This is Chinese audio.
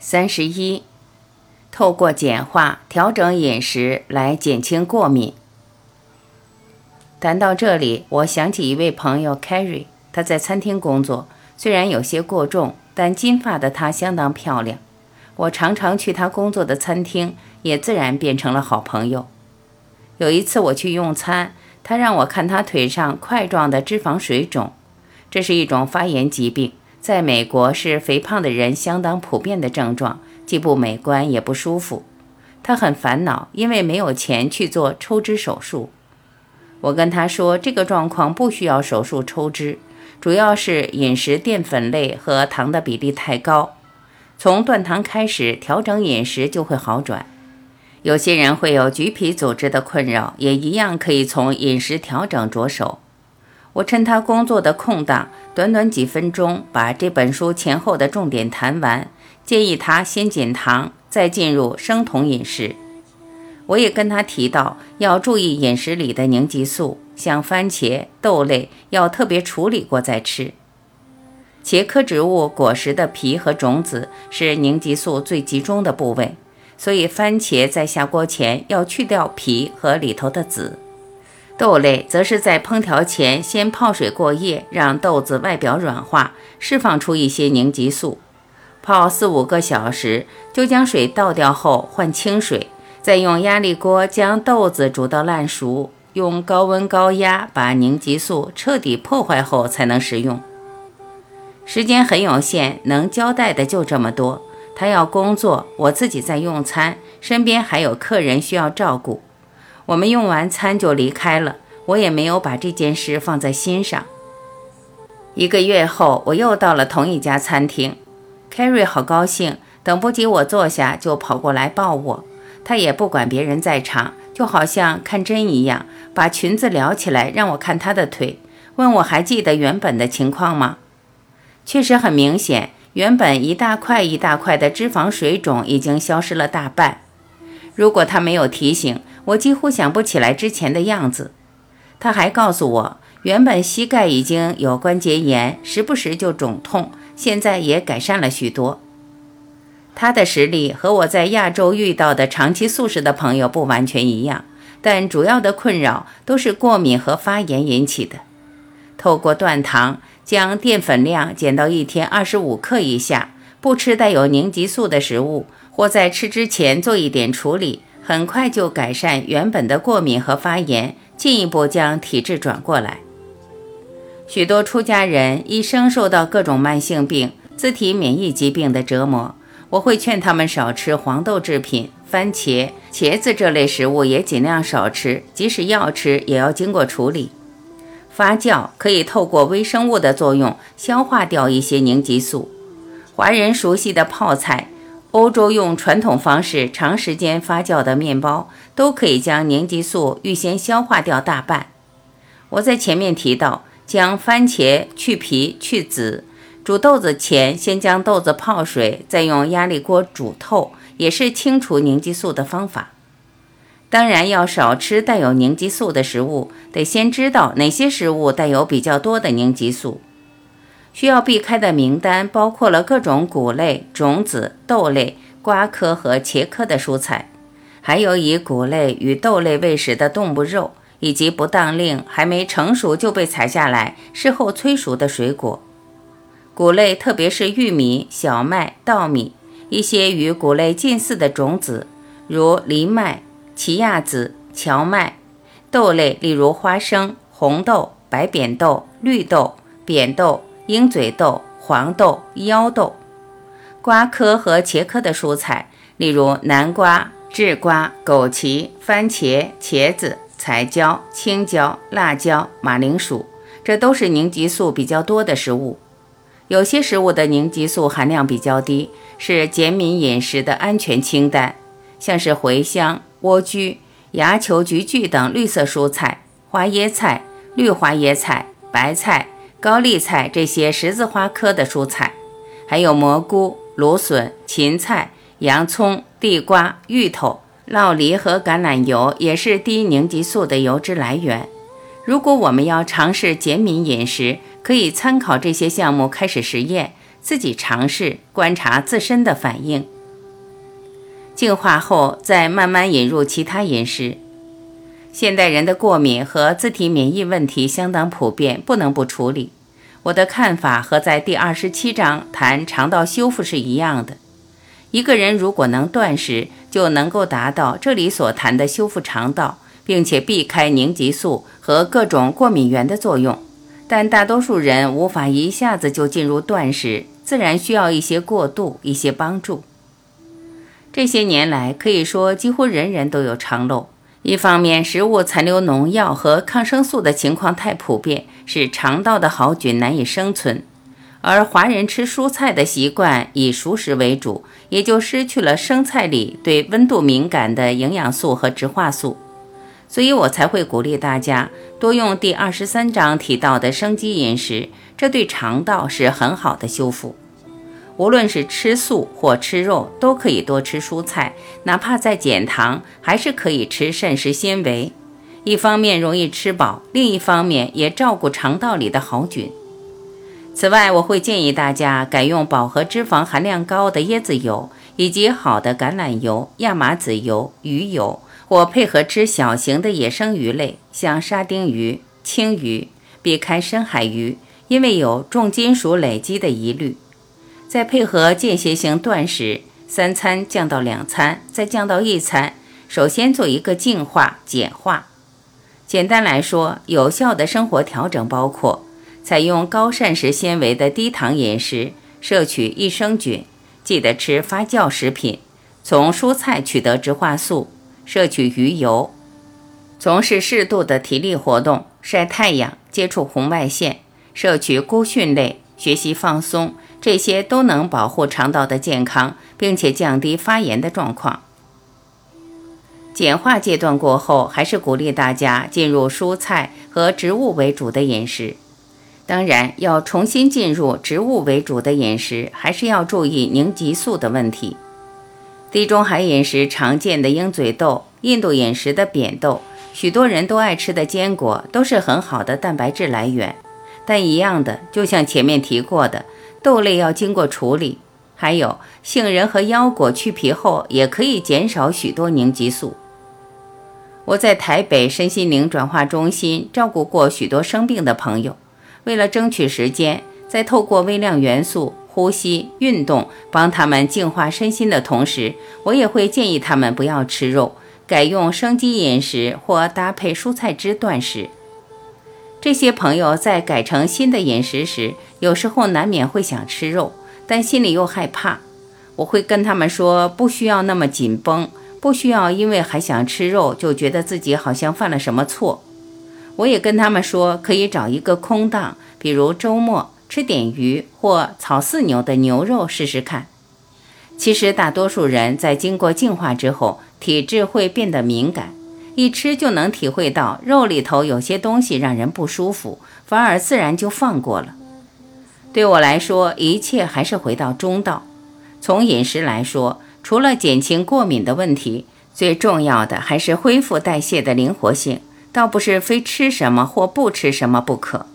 三十一，透过简化调整饮食来减轻过敏。谈到这里，我想起一位朋友 Carrie，她在餐厅工作，虽然有些过重，但金发的她相当漂亮。我常常去她工作的餐厅，也自然变成了好朋友。有一次我去用餐，她让我看她腿上块状的脂肪水肿，这是一种发炎疾病。在美国是肥胖的人相当普遍的症状，既不美观也不舒服。他很烦恼，因为没有钱去做抽脂手术。我跟他说，这个状况不需要手术抽脂，主要是饮食淀粉类和糖的比例太高。从断糖开始调整饮食就会好转。有些人会有橘皮组织的困扰，也一样可以从饮食调整着手。我趁他工作的空档，短短几分钟把这本书前后的重点谈完，建议他先减糖，再进入生酮饮食。我也跟他提到要注意饮食里的凝集素，像番茄、豆类要特别处理过再吃。茄科植物果实的皮和种子是凝集素最集中的部位，所以番茄在下锅前要去掉皮和里头的籽。豆类则是在烹调前先泡水过夜，让豆子外表软化，释放出一些凝集素。泡四五个小时，就将水倒掉后换清水，再用压力锅将豆子煮到烂熟，用高温高压把凝集素彻底破坏后才能食用。时间很有限，能交代的就这么多。他要工作，我自己在用餐，身边还有客人需要照顾。我们用完餐就离开了，我也没有把这件事放在心上。一个月后，我又到了同一家餐厅，Carrie 好高兴，等不及我坐下就跑过来抱我。他也不管别人在场，就好像看针一样，把裙子撩起来让我看他的腿，问我还记得原本的情况吗？确实很明显，原本一大块一大块的脂肪水肿已经消失了大半。如果他没有提醒，我几乎想不起来之前的样子。他还告诉我，原本膝盖已经有关节炎，时不时就肿痛，现在也改善了许多。他的实力和我在亚洲遇到的长期素食的朋友不完全一样，但主要的困扰都是过敏和发炎引起的。透过断糖，将淀粉量减到一天二十五克以下，不吃带有凝集素的食物，或在吃之前做一点处理。很快就改善原本的过敏和发炎，进一步将体质转过来。许多出家人一生受到各种慢性病、自体免疫疾病的折磨，我会劝他们少吃黄豆制品、番茄、茄子这类食物，也尽量少吃。即使要吃，也要经过处理。发酵可以透过微生物的作用消化掉一些凝集素。华人熟悉的泡菜。欧洲用传统方式长时间发酵的面包，都可以将凝集素预先消化掉大半。我在前面提到，将番茄去皮去籽，煮豆子前先将豆子泡水，再用压力锅煮透，也是清除凝集素的方法。当然要少吃带有凝集素的食物，得先知道哪些食物带有比较多的凝集素。需要避开的名单包括了各种谷类、种子、豆类、瓜科和茄科的蔬菜，还有以谷类与豆类喂食的动物肉，以及不当令还没成熟就被采下来，事后催熟的水果。谷类特别是玉米、小麦、稻米，一些与谷类近似的种子，如藜麦、奇亚籽、荞麦；豆类例如花生、红豆、白扁豆、绿豆、扁豆。鹰嘴豆、黄豆、腰豆、瓜科和茄科的蔬菜，例如南瓜、制瓜、枸杞、番茄、茄子、彩椒、青椒、辣椒、马铃薯，这都是凝集素比较多的食物。有些食物的凝集素含量比较低，是减敏饮食的安全清单，像是茴香、莴苣、芽球菊苣等绿色蔬菜、花椰菜、绿花椰菜、白菜。高丽菜这些十字花科的蔬菜，还有蘑菇、芦笋、芹菜、洋葱、地瓜、芋头、酪梨和橄榄油，也是低凝集素的油脂来源。如果我们要尝试减敏饮食，可以参考这些项目开始实验，自己尝试观察自身的反应。净化后，再慢慢引入其他饮食。现代人的过敏和自体免疫问题相当普遍，不能不处理。我的看法和在第二十七章谈肠道修复是一样的。一个人如果能断食，就能够达到这里所谈的修复肠道，并且避开凝集素和各种过敏源的作用。但大多数人无法一下子就进入断食，自然需要一些过渡，一些帮助。这些年来，可以说几乎人人都有肠漏。一方面，食物残留农药和抗生素的情况太普遍，使肠道的好菌难以生存；而华人吃蔬菜的习惯以熟食为主，也就失去了生菜里对温度敏感的营养素和植化素。所以我才会鼓励大家多用第二十三章提到的生机饮食，这对肠道是很好的修复。无论是吃素或吃肉，都可以多吃蔬菜，哪怕在减糖，还是可以吃膳食纤维。一方面容易吃饱，另一方面也照顾肠道里的好菌。此外，我会建议大家改用饱和脂肪含量高的椰子油，以及好的橄榄油、亚麻籽油、鱼油，或配合吃小型的野生鱼类，像沙丁鱼、青鱼，避开深海鱼，因为有重金属累积的疑虑。再配合间歇性断食，三餐降到两餐，再降到一餐。首先做一个净化简化。简单来说，有效的生活调整包括：采用高膳食纤维的低糖饮食，摄取益生菌，记得吃发酵食品，从蔬菜取得植化素，摄取鱼油，从事适度的体力活动，晒太阳，接触红外线，摄取菇蕈类，学习放松。这些都能保护肠道的健康，并且降低发炎的状况。简化阶段过后，还是鼓励大家进入蔬菜和植物为主的饮食。当然，要重新进入植物为主的饮食，还是要注意凝集素的问题。地中海饮食常见的鹰嘴豆，印度饮食的扁豆，许多人都爱吃的坚果，都是很好的蛋白质来源。但一样的，就像前面提过的。豆类要经过处理，还有杏仁和腰果去皮后也可以减少许多凝集素。我在台北身心灵转化中心照顾过许多生病的朋友，为了争取时间，在透过微量元素、呼吸、运动帮他们净化身心的同时，我也会建议他们不要吃肉，改用生机饮食或搭配蔬菜汁断食。这些朋友在改成新的饮食时，有时候难免会想吃肉，但心里又害怕。我会跟他们说，不需要那么紧绷，不需要因为还想吃肉就觉得自己好像犯了什么错。我也跟他们说，可以找一个空档，比如周末吃点鱼或草饲牛的牛肉试试看。其实大多数人在经过净化之后，体质会变得敏感。一吃就能体会到肉里头有些东西让人不舒服，反而自然就放过了。对我来说，一切还是回到中道。从饮食来说，除了减轻过敏的问题，最重要的还是恢复代谢的灵活性，倒不是非吃什么或不吃什么不可。